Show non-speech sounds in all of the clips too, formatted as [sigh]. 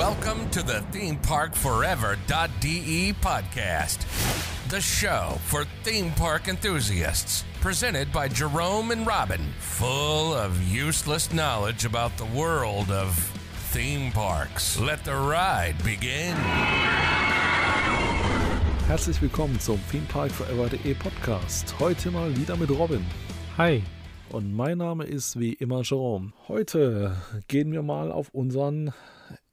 Welcome to the ThemeParkForever.de podcast, the show for theme park enthusiasts. Presented by Jerome and Robin, full of useless knowledge about the world of theme parks. Let the ride begin. Herzlich willkommen zum ThemeParkForever.de Podcast. Heute mal wieder mit Robin. Hi. Und mein Name ist wie immer Jerome. Heute gehen wir mal auf unseren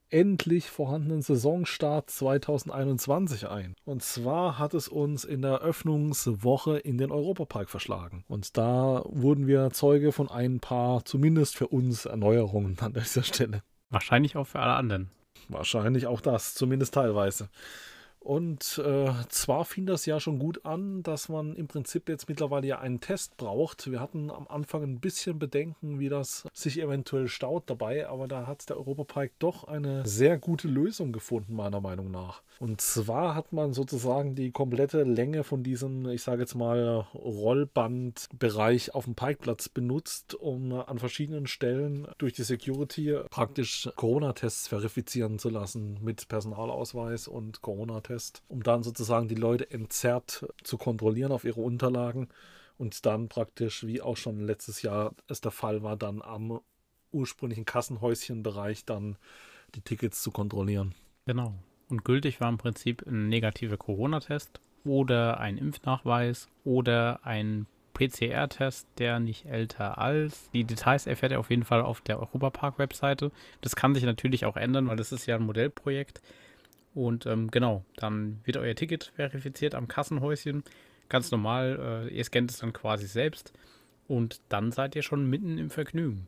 endlich vorhandenen Saisonstart 2021 ein. Und zwar hat es uns in der Öffnungswoche in den Europapark verschlagen. Und da wurden wir Zeuge von ein paar, zumindest für uns, Erneuerungen an dieser Stelle. Wahrscheinlich auch für alle anderen. Wahrscheinlich auch das, zumindest teilweise. Und äh, zwar fing das ja schon gut an, dass man im Prinzip jetzt mittlerweile ja einen Test braucht. Wir hatten am Anfang ein bisschen Bedenken, wie das sich eventuell staut dabei, aber da hat der Europapark doch eine sehr gute Lösung gefunden, meiner Meinung nach. Und zwar hat man sozusagen die komplette Länge von diesem, ich sage jetzt mal, Rollbandbereich auf dem Parkplatz benutzt, um an verschiedenen Stellen durch die Security praktisch Corona-Tests verifizieren zu lassen mit Personalausweis und Corona-Test, um dann sozusagen die Leute entzerrt zu kontrollieren auf ihre Unterlagen und dann praktisch, wie auch schon letztes Jahr es der Fall war, dann am ursprünglichen Kassenhäuschenbereich dann die Tickets zu kontrollieren. Genau. Und gültig war im Prinzip ein negativer Corona-Test oder ein Impfnachweis oder ein PCR-Test, der nicht älter als. Die Details erfährt ihr auf jeden Fall auf der Europapark-Webseite. Das kann sich natürlich auch ändern, weil das ist ja ein Modellprojekt. Und ähm, genau, dann wird euer Ticket verifiziert am Kassenhäuschen. Ganz normal, äh, ihr scannt es dann quasi selbst. Und dann seid ihr schon mitten im Vergnügen.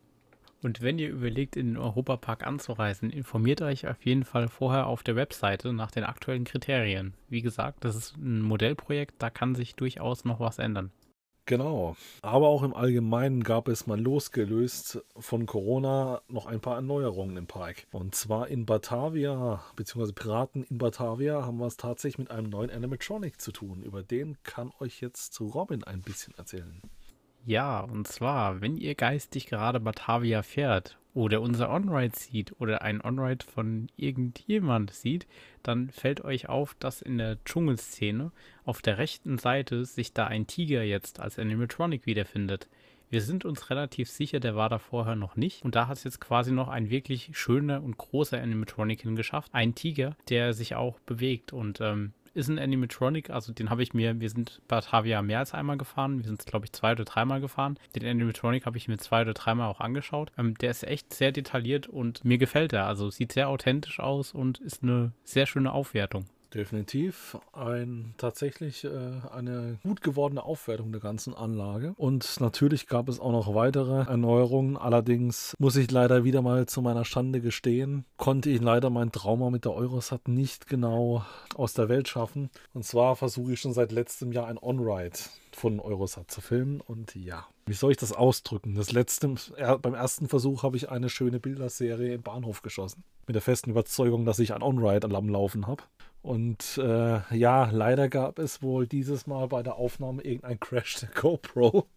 Und wenn ihr überlegt, in den Europapark anzureisen, informiert euch auf jeden Fall vorher auf der Webseite nach den aktuellen Kriterien. Wie gesagt, das ist ein Modellprojekt, da kann sich durchaus noch was ändern. Genau. Aber auch im Allgemeinen gab es mal losgelöst von Corona noch ein paar Erneuerungen im Park. Und zwar in Batavia, beziehungsweise Piraten in Batavia, haben wir es tatsächlich mit einem neuen Animatronic zu tun. Über den kann euch jetzt Robin ein bisschen erzählen. Ja, und zwar, wenn ihr geistig gerade Batavia fährt oder unser On-Ride sieht oder ein On-Ride von irgendjemand sieht, dann fällt euch auf, dass in der Dschungelszene auf der rechten Seite sich da ein Tiger jetzt als Animatronic wiederfindet. Wir sind uns relativ sicher, der war da vorher noch nicht. Und da hat es jetzt quasi noch ein wirklich schöner und großer Animatronic hingeschafft. Ein Tiger, der sich auch bewegt. Und ähm, ist ein Animatronic, also den habe ich mir, wir sind Batavia mehr als einmal gefahren, wir sind glaube ich zwei oder dreimal gefahren. Den Animatronic habe ich mir zwei oder dreimal auch angeschaut. Ähm, der ist echt sehr detailliert und mir gefällt er. Also sieht sehr authentisch aus und ist eine sehr schöne Aufwertung. Definitiv ein tatsächlich äh, eine gut gewordene Aufwertung der ganzen Anlage. Und natürlich gab es auch noch weitere Erneuerungen. Allerdings muss ich leider wieder mal zu meiner Schande gestehen, konnte ich leider mein Trauma mit der Eurosat nicht genau aus der Welt schaffen. Und zwar versuche ich schon seit letztem Jahr ein On-Ride von Eurosat zu filmen. Und ja, wie soll ich das ausdrücken? Das letzte, beim ersten Versuch habe ich eine schöne Bilderserie im Bahnhof geschossen. Mit der festen Überzeugung, dass ich ein On-Ride am Laufen habe. Und äh, ja, leider gab es wohl dieses Mal bei der Aufnahme irgendein Crash der GoPro,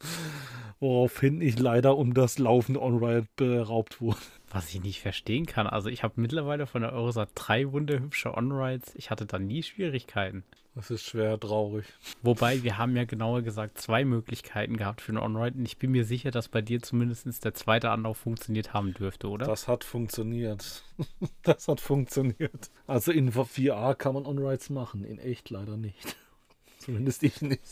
woraufhin ich leider um das laufende On-Ride beraubt wurde. Was ich nicht verstehen kann. Also ich habe mittlerweile von der Eurosat drei wunderhübsche On-Rides. Ich hatte da nie Schwierigkeiten. Das ist schwer traurig. Wobei, wir haben ja genauer gesagt zwei Möglichkeiten gehabt für einen On-Ride. Und ich bin mir sicher, dass bei dir zumindest der zweite Anlauf funktioniert haben dürfte, oder? Das hat funktioniert. [laughs] das hat funktioniert. Also in VR kann man On-Rides machen, in echt leider nicht. [laughs] Zumindest ich nicht.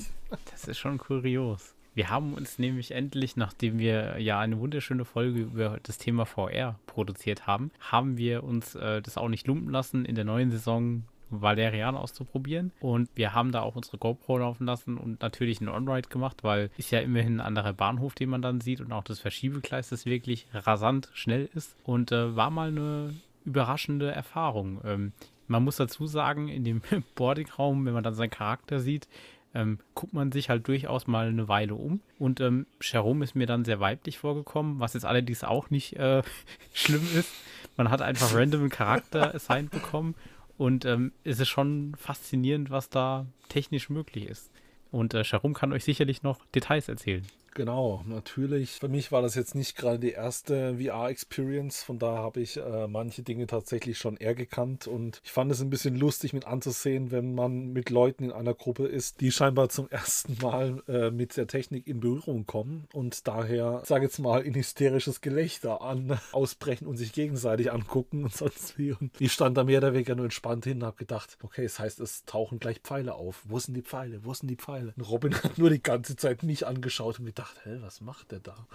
Das ist schon kurios. Wir haben uns nämlich endlich, nachdem wir ja eine wunderschöne Folge über das Thema VR produziert haben, haben wir uns äh, das auch nicht lumpen lassen, in der neuen Saison Valerian auszuprobieren. Und wir haben da auch unsere GoPro laufen lassen und natürlich einen On-Ride gemacht, weil ist ja immerhin ein anderer Bahnhof, den man dann sieht und auch das Verschiebegleis, das wirklich rasant schnell ist. Und äh, war mal eine überraschende Erfahrung. Ähm, man muss dazu sagen, in dem [laughs] Boardingraum, wenn man dann seinen Charakter sieht, ähm, guckt man sich halt durchaus mal eine Weile um. Und ähm, Jerome ist mir dann sehr weiblich vorgekommen, was jetzt allerdings auch nicht äh, [laughs] schlimm ist. Man hat einfach random einen Charakter [laughs] assigned bekommen und ähm, es ist schon faszinierend, was da technisch möglich ist. Und äh, Sharum kann euch sicherlich noch Details erzählen. Genau, natürlich. Für mich war das jetzt nicht gerade die erste VR-Experience, von da habe ich äh, manche Dinge tatsächlich schon eher gekannt und ich fand es ein bisschen lustig mit anzusehen, wenn man mit Leuten in einer Gruppe ist, die scheinbar zum [laughs] ersten Mal äh, mit der Technik in Berührung kommen und daher, sage jetzt mal, in hysterisches Gelächter an [laughs] ausbrechen und sich gegenseitig angucken und [laughs] sonst wie. Und ich stand da mehr oder weniger nur entspannt hin und habe gedacht, okay, das heißt, es tauchen gleich Pfeile auf. Wo sind die Pfeile? Wo sind die Pfeile? Und Robin hat nur die ganze Zeit mich angeschaut und gedacht, hä, was macht der da?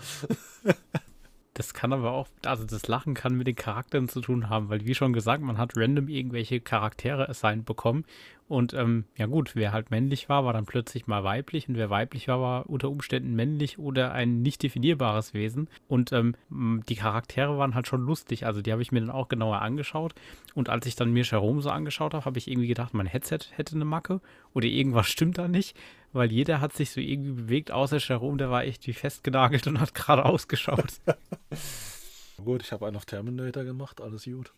[laughs] Das kann aber auch, also das Lachen kann mit den Charakteren zu tun haben, weil wie schon gesagt, man hat random irgendwelche Charaktere assigned bekommen und ähm, ja gut, wer halt männlich war, war dann plötzlich mal weiblich. Und wer weiblich war, war unter Umständen männlich oder ein nicht definierbares Wesen. Und ähm, die Charaktere waren halt schon lustig, also die habe ich mir dann auch genauer angeschaut. Und als ich dann mir Jerome so angeschaut habe, habe ich irgendwie gedacht, mein Headset hätte eine Macke oder irgendwas [laughs] stimmt da nicht. Weil jeder hat sich so irgendwie bewegt, außer Jerome, der war echt wie festgenagelt und hat gerade [laughs] ausgeschaut. gut, ich habe einen auf Terminator gemacht, alles gut.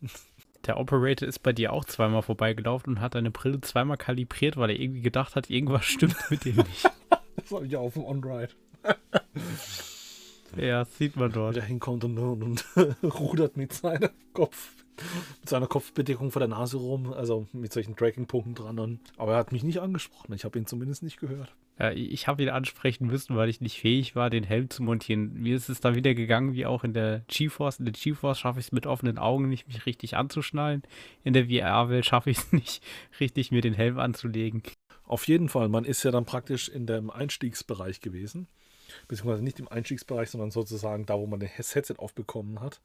Der Operator ist bei dir auch zweimal vorbeigelaufen und hat deine Brille zweimal kalibriert, weil er irgendwie gedacht hat, irgendwas stimmt mit dem nicht. [laughs] das war ja auf dem On-Ride. ja, sieht man dort. Der hinkommt und, und [laughs] rudert mit seinem Kopf mit seiner Kopfbedeckung vor der Nase rum, also mit solchen Tracking-Punkten dran. Und, aber er hat mich nicht angesprochen. Ich habe ihn zumindest nicht gehört. Ja, ich habe ihn ansprechen müssen, weil ich nicht fähig war, den Helm zu montieren. Mir ist es da wieder gegangen, wie auch in der GeForce. In der GeForce schaffe ich es mit offenen Augen nicht, mich richtig anzuschnallen. In der VR-Welt schaffe ich es [laughs] nicht, richtig mir den Helm anzulegen. Auf jeden Fall, man ist ja dann praktisch in dem Einstiegsbereich gewesen. Beziehungsweise nicht im Einstiegsbereich, sondern sozusagen da, wo man das Headset aufbekommen hat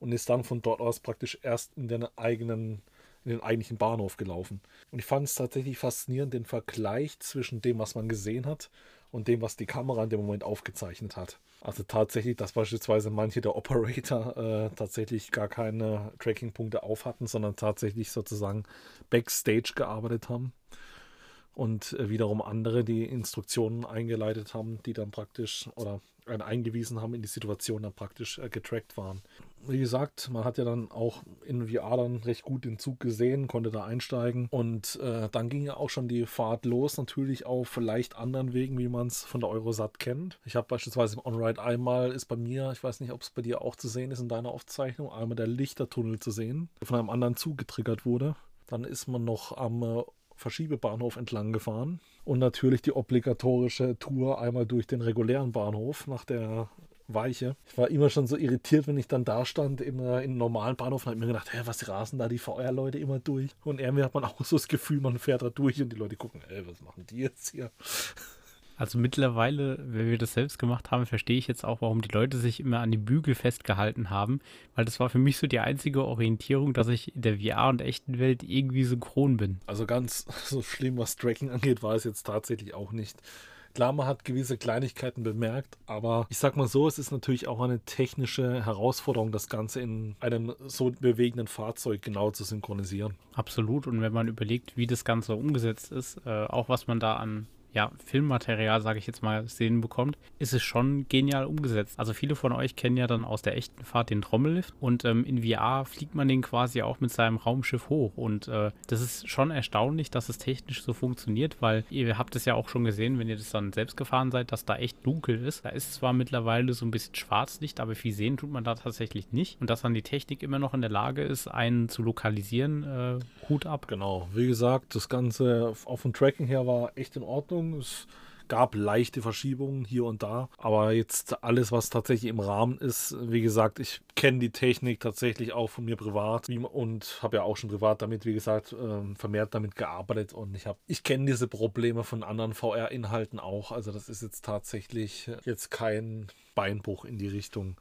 und ist dann von dort aus praktisch erst in den eigenen in den eigentlichen Bahnhof gelaufen. Und ich fand es tatsächlich faszinierend, den Vergleich zwischen dem, was man gesehen hat und dem, was die Kamera in dem Moment aufgezeichnet hat. Also tatsächlich, dass beispielsweise manche der Operator äh, tatsächlich gar keine Tracking-Punkte auf hatten, sondern tatsächlich sozusagen Backstage gearbeitet haben. Und äh, wiederum andere, die Instruktionen eingeleitet haben, die dann praktisch oder einen eingewiesen haben in die Situation, dann praktisch äh, getrackt waren wie gesagt, man hat ja dann auch in VR dann recht gut den Zug gesehen, konnte da einsteigen und äh, dann ging ja auch schon die Fahrt los, natürlich auf vielleicht anderen Wegen, wie man es von der Eurosat kennt. Ich habe beispielsweise im On-Ride einmal ist bei mir, ich weiß nicht, ob es bei dir auch zu sehen ist in deiner Aufzeichnung, einmal der Lichtertunnel zu sehen, der von einem anderen Zug getriggert wurde. Dann ist man noch am äh, Verschiebebahnhof entlang gefahren und natürlich die obligatorische Tour einmal durch den regulären Bahnhof nach der Weiche. Ich war immer schon so irritiert, wenn ich dann da stand im, äh, im normalen Bahnhof und habe mir gedacht, hä, was rasen da die VR-Leute immer durch? Und irgendwie hat man auch so das Gefühl, man fährt da durch und die Leute gucken, ey, was machen die jetzt hier? Also mittlerweile, wenn wir das selbst gemacht haben, verstehe ich jetzt auch, warum die Leute sich immer an die Bügel festgehalten haben, weil das war für mich so die einzige Orientierung, dass ich in der VR und echten Welt irgendwie synchron bin. Also ganz [laughs] so schlimm, was Tracking angeht, war es jetzt tatsächlich auch nicht. Klar, man hat gewisse Kleinigkeiten bemerkt, aber ich sag mal so, es ist natürlich auch eine technische Herausforderung, das Ganze in einem so bewegenden Fahrzeug genau zu synchronisieren. Absolut. Und wenn man überlegt, wie das Ganze umgesetzt ist, äh, auch was man da an ja, Filmmaterial, sage ich jetzt mal, sehen bekommt, ist es schon genial umgesetzt. Also viele von euch kennen ja dann aus der echten Fahrt den Trommellift und ähm, in VR fliegt man den quasi auch mit seinem Raumschiff hoch und äh, das ist schon erstaunlich, dass es technisch so funktioniert, weil ihr habt es ja auch schon gesehen, wenn ihr das dann selbst gefahren seid, dass da echt dunkel ist. Da ist zwar mittlerweile so ein bisschen Schwarzlicht, aber viel sehen tut man da tatsächlich nicht und dass dann die Technik immer noch in der Lage ist, einen zu lokalisieren, äh, Hut ab. Genau, wie gesagt, das Ganze auf dem Tracking her war echt in Ordnung. Es gab leichte Verschiebungen hier und da, aber jetzt alles, was tatsächlich im Rahmen ist, wie gesagt, ich kenne die Technik tatsächlich auch von mir privat und habe ja auch schon privat damit, wie gesagt, ähm, vermehrt damit gearbeitet und ich habe, ich kenne diese Probleme von anderen VR-Inhalten auch. Also das ist jetzt tatsächlich jetzt kein Beinbruch in die Richtung.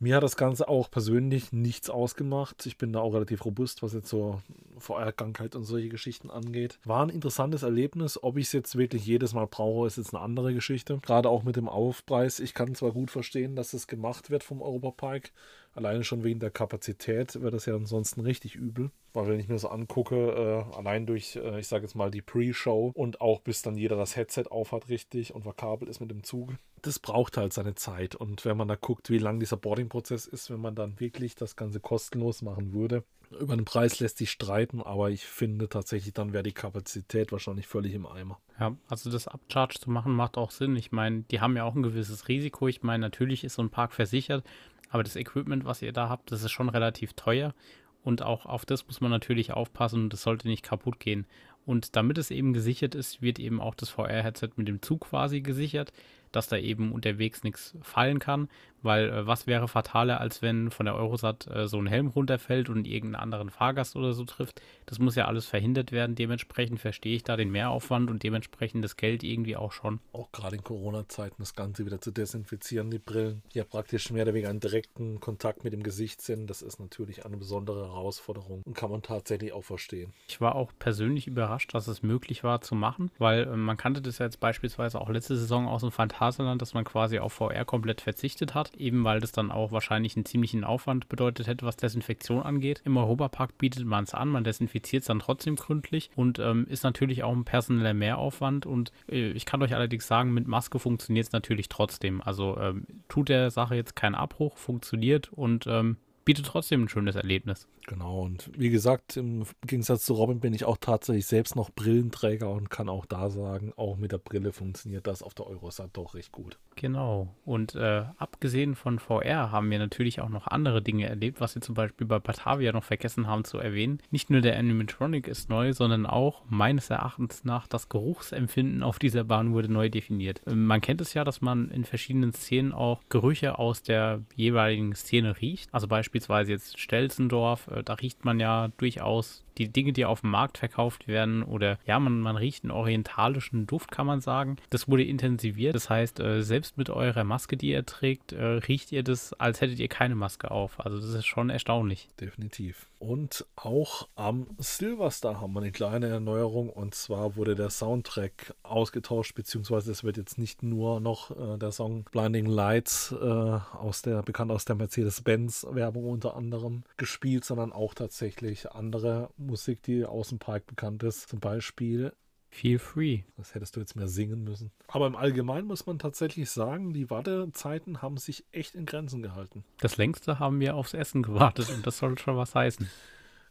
Mir hat das Ganze auch persönlich nichts ausgemacht. Ich bin da auch relativ robust, was jetzt so VR-Krankheit und solche Geschichten angeht. War ein interessantes Erlebnis. Ob ich es jetzt wirklich jedes Mal brauche, ist jetzt eine andere Geschichte. Gerade auch mit dem Aufpreis. Ich kann zwar gut verstehen, dass es gemacht wird vom Europapark Alleine schon wegen der Kapazität wäre das ja ansonsten richtig übel. Weil wenn ich mir das angucke, äh, allein durch, äh, ich sage jetzt mal, die Pre-Show und auch bis dann jeder das Headset aufhat richtig und verkabelt ist mit dem Zug, das braucht halt seine Zeit. Und wenn man da guckt, wie lang dieser Boarding-Prozess ist, wenn man dann wirklich das Ganze kostenlos machen würde, über den Preis lässt sich streiten, aber ich finde tatsächlich, dann wäre die Kapazität wahrscheinlich völlig im Eimer. Ja, also das Upcharge zu machen macht auch Sinn. Ich meine, die haben ja auch ein gewisses Risiko. Ich meine, natürlich ist so ein Park versichert, aber das Equipment, was ihr da habt, das ist schon relativ teuer. Und auch auf das muss man natürlich aufpassen und das sollte nicht kaputt gehen. Und damit es eben gesichert ist, wird eben auch das VR-Headset mit dem Zug quasi gesichert dass da eben unterwegs nichts fallen kann, weil äh, was wäre fataler, als wenn von der Eurosat äh, so ein Helm runterfällt und irgendeinen anderen Fahrgast oder so trifft. Das muss ja alles verhindert werden. Dementsprechend verstehe ich da den Mehraufwand und dementsprechend das Geld irgendwie auch schon. Auch gerade in Corona-Zeiten das Ganze wieder zu desinfizieren, die Brillen, die ja praktisch mehr oder weniger einen direkten Kontakt mit dem Gesicht sind, das ist natürlich eine besondere Herausforderung und kann man tatsächlich auch verstehen. Ich war auch persönlich überrascht, dass es möglich war zu machen, weil äh, man kannte das ja jetzt beispielsweise auch letzte Saison aus dem Phantasialand, dass man quasi auf VR komplett verzichtet hat, eben weil das dann auch wahrscheinlich einen ziemlichen Aufwand bedeutet hätte, was Desinfektion angeht. Im Europapark bietet man es an, man desinfiziert es dann trotzdem gründlich und ähm, ist natürlich auch ein personeller Mehraufwand und äh, ich kann euch allerdings sagen, mit Maske funktioniert es natürlich trotzdem. Also ähm, tut der Sache jetzt keinen Abbruch, funktioniert und ähm, bietet trotzdem ein schönes Erlebnis. Genau, und wie gesagt, im Gegensatz zu Robin bin ich auch tatsächlich selbst noch Brillenträger und kann auch da sagen, auch mit der Brille funktioniert das auf der Eurosat doch recht gut. Genau, und äh, abgesehen von VR haben wir natürlich auch noch andere Dinge erlebt, was wir zum Beispiel bei Batavia noch vergessen haben zu erwähnen. Nicht nur der Animatronic ist neu, sondern auch meines Erachtens nach das Geruchsempfinden auf dieser Bahn wurde neu definiert. Ähm, man kennt es ja, dass man in verschiedenen Szenen auch Gerüche aus der jeweiligen Szene riecht. Also beispielsweise jetzt Stelzendorf, äh, da riecht man ja durchaus die Dinge, die auf dem Markt verkauft werden oder ja, man, man riecht einen orientalischen Duft, kann man sagen. Das wurde intensiviert. Das heißt, äh, selbst mit eurer Maske, die ihr trägt, äh, riecht ihr das, als hättet ihr keine Maske auf. Also das ist schon erstaunlich. Definitiv. Und auch am Silverstar haben wir eine kleine Erneuerung und zwar wurde der Soundtrack ausgetauscht, beziehungsweise es wird jetzt nicht nur noch äh, der Song Blinding Lights äh, aus der bekannt aus der Mercedes-Benz-Werbung unter anderem gespielt, sondern auch tatsächlich andere Musik, die aus dem Park bekannt ist. Zum Beispiel Feel Free. Das hättest du jetzt mehr singen müssen. Aber im Allgemeinen muss man tatsächlich sagen, die Wartezeiten haben sich echt in Grenzen gehalten. Das längste haben wir aufs Essen gewartet und das soll schon was heißen.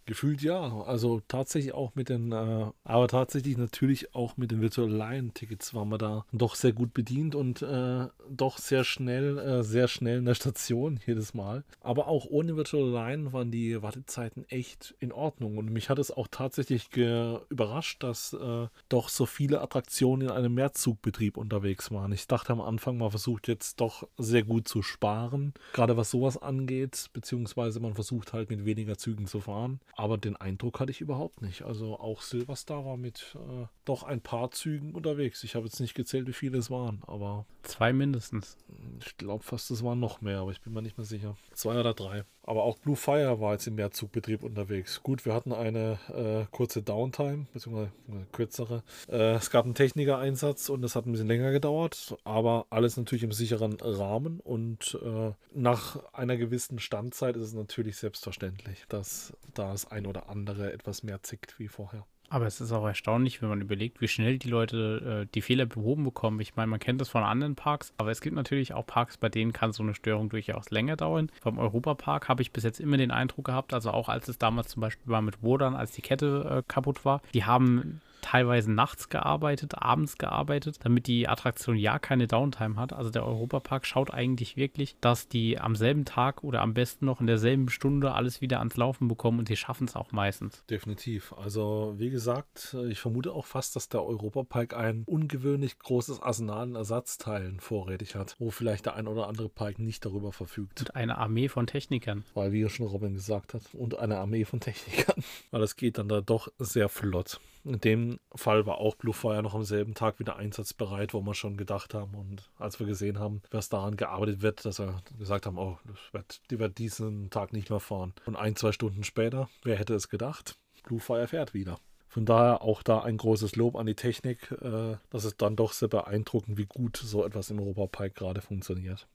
Gefühlt ja. Also tatsächlich auch mit den, äh, aber tatsächlich natürlich auch mit den Virtual Line Tickets waren wir da doch sehr gut bedient und äh, doch sehr schnell, äh, sehr schnell in der Station jedes Mal. Aber auch ohne Virtual Line waren die Wartezeiten echt in Ordnung und mich hat es auch tatsächlich überrascht, dass äh, doch so viele Attraktionen in einem Mehrzugbetrieb unterwegs waren. Ich dachte am Anfang, man versucht jetzt doch sehr gut zu sparen, gerade was sowas angeht, beziehungsweise man versucht halt mit weniger Zügen zu fahren. Aber den Eindruck hatte ich überhaupt nicht. Also auch Silverstar war mit äh, doch ein paar Zügen unterwegs. Ich habe jetzt nicht gezählt, wie viele es waren, aber. Zwei mindestens. Ich glaube fast, es waren noch mehr, aber ich bin mir nicht mehr sicher. Zwei oder drei. Aber auch Blue Fire war jetzt im Mehrzugbetrieb unterwegs. Gut, wir hatten eine äh, kurze Downtime, beziehungsweise eine kürzere. Äh, es gab einen Techniker-Einsatz und es hat ein bisschen länger gedauert, aber alles natürlich im sicheren Rahmen. Und äh, nach einer gewissen Standzeit ist es natürlich selbstverständlich, dass da das ein oder andere etwas mehr zickt wie vorher. Aber es ist auch erstaunlich, wenn man überlegt, wie schnell die Leute äh, die Fehler behoben bekommen. Ich meine, man kennt das von anderen Parks, aber es gibt natürlich auch Parks, bei denen kann so eine Störung durchaus länger dauern. Beim Europapark habe ich bis jetzt immer den Eindruck gehabt, also auch als es damals zum Beispiel war mit Wodan, als die Kette äh, kaputt war, die haben teilweise nachts gearbeitet, abends gearbeitet, damit die Attraktion ja keine Downtime hat. Also der Europapark schaut eigentlich wirklich, dass die am selben Tag oder am besten noch in derselben Stunde alles wieder ans Laufen bekommen und die schaffen es auch meistens. Definitiv. Also wie gesagt, ich vermute auch fast, dass der Europapark ein ungewöhnlich großes Arsenal an Ersatzteilen vorrätig hat, wo vielleicht der ein oder andere Park nicht darüber verfügt. Und eine Armee von Technikern. Weil, wie ja schon Robin gesagt hat, und eine Armee von Technikern. [laughs] Weil das geht dann da doch sehr flott. In Fall war auch Bluefire noch am selben Tag wieder einsatzbereit, wo wir schon gedacht haben und als wir gesehen haben, was daran gearbeitet wird, dass wir gesagt haben, oh, wird, die wird diesen Tag nicht mehr fahren. Und ein, zwei Stunden später, wer hätte es gedacht, Bluefire fährt wieder. Von daher auch da ein großes Lob an die Technik. Äh, das ist dann doch sehr beeindruckend, wie gut so etwas im Europapark gerade funktioniert.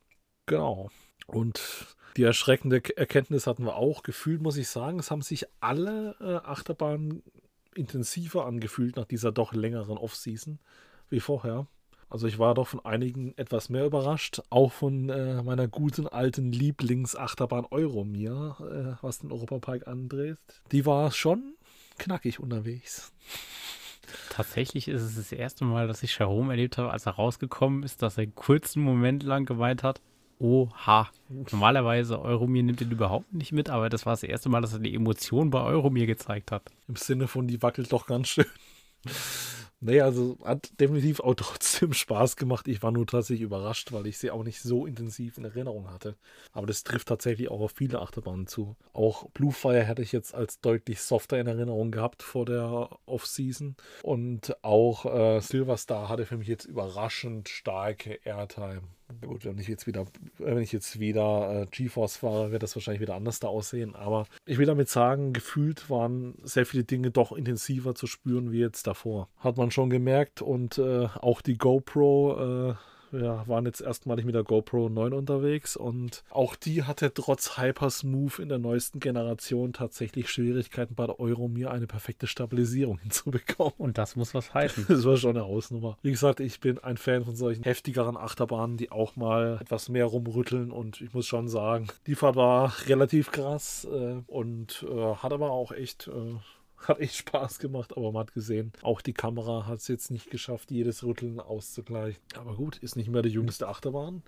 Genau. Und die erschreckende Erkenntnis hatten wir auch. Gefühlt muss ich sagen, es haben sich alle äh, Achterbahnen intensiver angefühlt nach dieser doch längeren Off-Season wie vorher. Also ich war doch von einigen etwas mehr überrascht, auch von äh, meiner guten alten Lieblingsachterbahn Euromir, äh, was den Europapark andreht. Die war schon knackig unterwegs. Tatsächlich ist es das erste Mal, dass ich Jerome erlebt habe, als er rausgekommen ist, dass er einen kurzen Moment lang gemeint hat, oha. Normalerweise Euromir nimmt ihn überhaupt nicht mit, aber das war das erste Mal, dass er die Emotion bei Euromir gezeigt hat. Im Sinne von, die wackelt doch ganz schön. Nee, also hat definitiv auch trotzdem [laughs] Spaß gemacht. Ich war nur tatsächlich überrascht, weil ich sie auch nicht so intensiv in Erinnerung hatte. Aber das trifft tatsächlich auch auf viele Achterbahnen zu. Auch Bluefire hätte ich jetzt als deutlich softer in Erinnerung gehabt vor der Off-Season. Und auch äh, Silverstar hatte für mich jetzt überraschend starke Airtime. Gut, wenn ich jetzt wieder, wenn ich jetzt wieder äh, GeForce fahre, wird das wahrscheinlich wieder anders da aussehen. Aber ich will damit sagen, gefühlt waren sehr viele Dinge doch intensiver zu spüren wie jetzt davor. Hat man schon gemerkt und äh, auch die GoPro äh, wir waren jetzt erstmalig mit der GoPro 9 unterwegs und auch die hatte trotz Hypersmooth in der neuesten Generation tatsächlich Schwierigkeiten bei der Euromir eine perfekte Stabilisierung [laughs] hinzubekommen. Und das muss was heißen. [laughs] Das war schon eine Hausnummer. Wie gesagt, ich bin ein Fan von solchen heftigeren Achterbahnen, die auch mal etwas mehr rumrütteln und ich muss schon sagen, die Fahrt war relativ krass äh, und äh, hat aber auch echt äh, [laughs] hat echt Spaß gemacht, aber man hat gesehen, auch die Kamera hat es jetzt nicht geschafft, jedes Rütteln auszugleichen. Aber gut, ist nicht mehr die jüngste Achterbahn,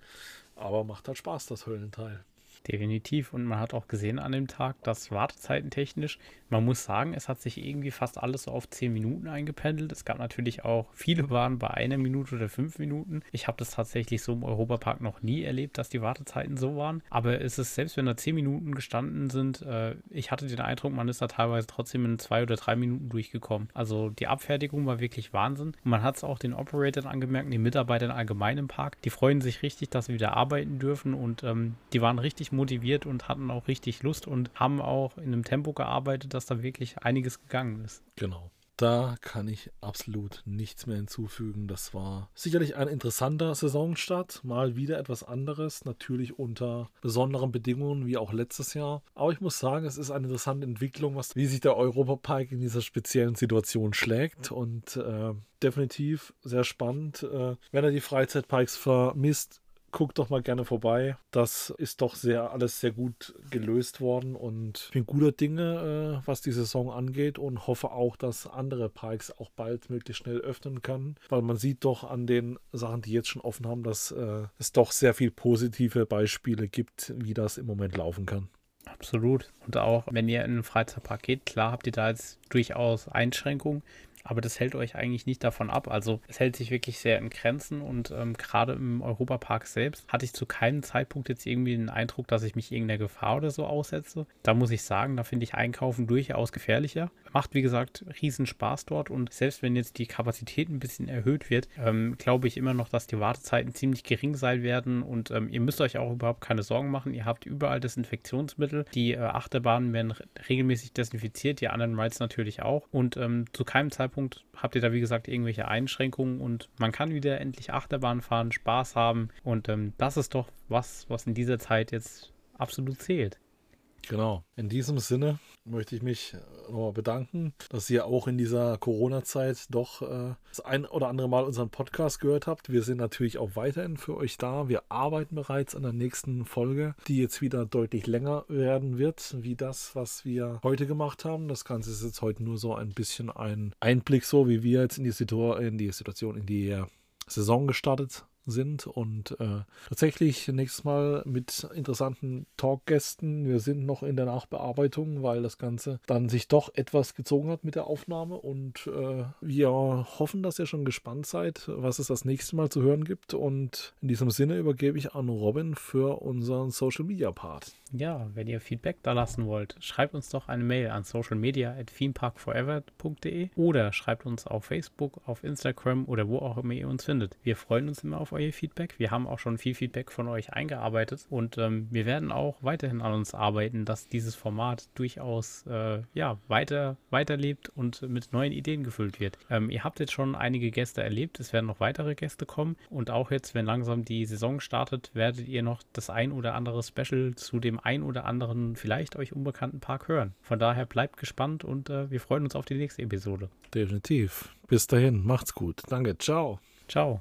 aber macht halt Spaß, das Höllenteil. Definitiv. Und man hat auch gesehen an dem Tag, dass Wartezeiten technisch, man muss sagen, es hat sich irgendwie fast alles so auf 10 Minuten eingependelt. Es gab natürlich auch viele waren bei einer Minute oder fünf Minuten. Ich habe das tatsächlich so im Europapark noch nie erlebt, dass die Wartezeiten so waren. Aber es ist, selbst wenn da 10 Minuten gestanden sind, äh, ich hatte den Eindruck, man ist da teilweise trotzdem in zwei oder drei Minuten durchgekommen. Also die Abfertigung war wirklich Wahnsinn. Und man hat es auch den Operatoren angemerkt, den Mitarbeitern allgemein im Park. Die freuen sich richtig, dass sie wieder arbeiten dürfen und ähm, die waren richtig motiviert und hatten auch richtig Lust und haben auch in einem Tempo gearbeitet, dass da wirklich einiges gegangen ist. Genau. Da kann ich absolut nichts mehr hinzufügen. Das war sicherlich ein interessanter Saisonstart. Mal wieder etwas anderes. Natürlich unter besonderen Bedingungen wie auch letztes Jahr. Aber ich muss sagen, es ist eine interessante Entwicklung, was, wie sich der Europapark in dieser speziellen Situation schlägt. Und äh, definitiv sehr spannend. Äh, wenn er die Freizeitparks vermisst, guckt doch mal gerne vorbei. Das ist doch sehr alles sehr gut gelöst worden und bin guter Dinge, äh, was die Saison angeht und hoffe auch, dass andere Parks auch bald möglichst schnell öffnen können, weil man sieht doch an den Sachen, die jetzt schon offen haben, dass äh, es doch sehr viel positive Beispiele gibt, wie das im Moment laufen kann. Absolut. Und auch wenn ihr in einen Freizeitpark geht, klar habt ihr da jetzt durchaus Einschränkungen aber das hält euch eigentlich nicht davon ab. Also es hält sich wirklich sehr in Grenzen und ähm, gerade im Europapark selbst hatte ich zu keinem Zeitpunkt jetzt irgendwie den Eindruck, dass ich mich irgendeiner Gefahr oder so aussetze. Da muss ich sagen, da finde ich Einkaufen durchaus gefährlicher. Macht wie gesagt riesen Spaß dort und selbst wenn jetzt die Kapazität ein bisschen erhöht wird, ähm, glaube ich immer noch, dass die Wartezeiten ziemlich gering sein werden und ähm, ihr müsst euch auch überhaupt keine Sorgen machen. Ihr habt überall Desinfektionsmittel. Die äh, Achterbahnen werden regelmäßig desinfiziert, die anderen Rides natürlich auch und ähm, zu keinem Zeitpunkt Zeitpunkt habt ihr da, wie gesagt, irgendwelche Einschränkungen und man kann wieder endlich Achterbahn fahren, Spaß haben und ähm, das ist doch was, was in dieser Zeit jetzt absolut zählt. Genau. In diesem Sinne möchte ich mich nochmal bedanken, dass ihr auch in dieser Corona-Zeit doch äh, das ein oder andere Mal unseren Podcast gehört habt. Wir sind natürlich auch weiterhin für euch da. Wir arbeiten bereits an der nächsten Folge, die jetzt wieder deutlich länger werden wird, wie das, was wir heute gemacht haben. Das Ganze ist jetzt heute nur so ein bisschen ein Einblick, so wie wir jetzt in die, Situ in die Situation, in die Saison gestartet sind und äh, tatsächlich nächstes Mal mit interessanten Talkgästen. Wir sind noch in der Nachbearbeitung, weil das Ganze dann sich doch etwas gezogen hat mit der Aufnahme und äh, wir hoffen, dass ihr schon gespannt seid, was es das nächste Mal zu hören gibt und in diesem Sinne übergebe ich an Robin für unseren Social Media Part. Ja, wenn ihr Feedback da lassen wollt, schreibt uns doch eine Mail an socialmedia@themeparkforever.de oder schreibt uns auf Facebook, auf Instagram oder wo auch immer ihr uns findet. Wir freuen uns immer auf euer Feedback. Wir haben auch schon viel Feedback von euch eingearbeitet und ähm, wir werden auch weiterhin an uns arbeiten, dass dieses Format durchaus äh, ja, weiter, weiterlebt und mit neuen Ideen gefüllt wird. Ähm, ihr habt jetzt schon einige Gäste erlebt, es werden noch weitere Gäste kommen und auch jetzt, wenn langsam die Saison startet, werdet ihr noch das ein oder andere Special zu dem ein oder anderen, vielleicht euch unbekannten Park hören. Von daher bleibt gespannt und äh, wir freuen uns auf die nächste Episode. Definitiv. Bis dahin, macht's gut. Danke, ciao. Ciao.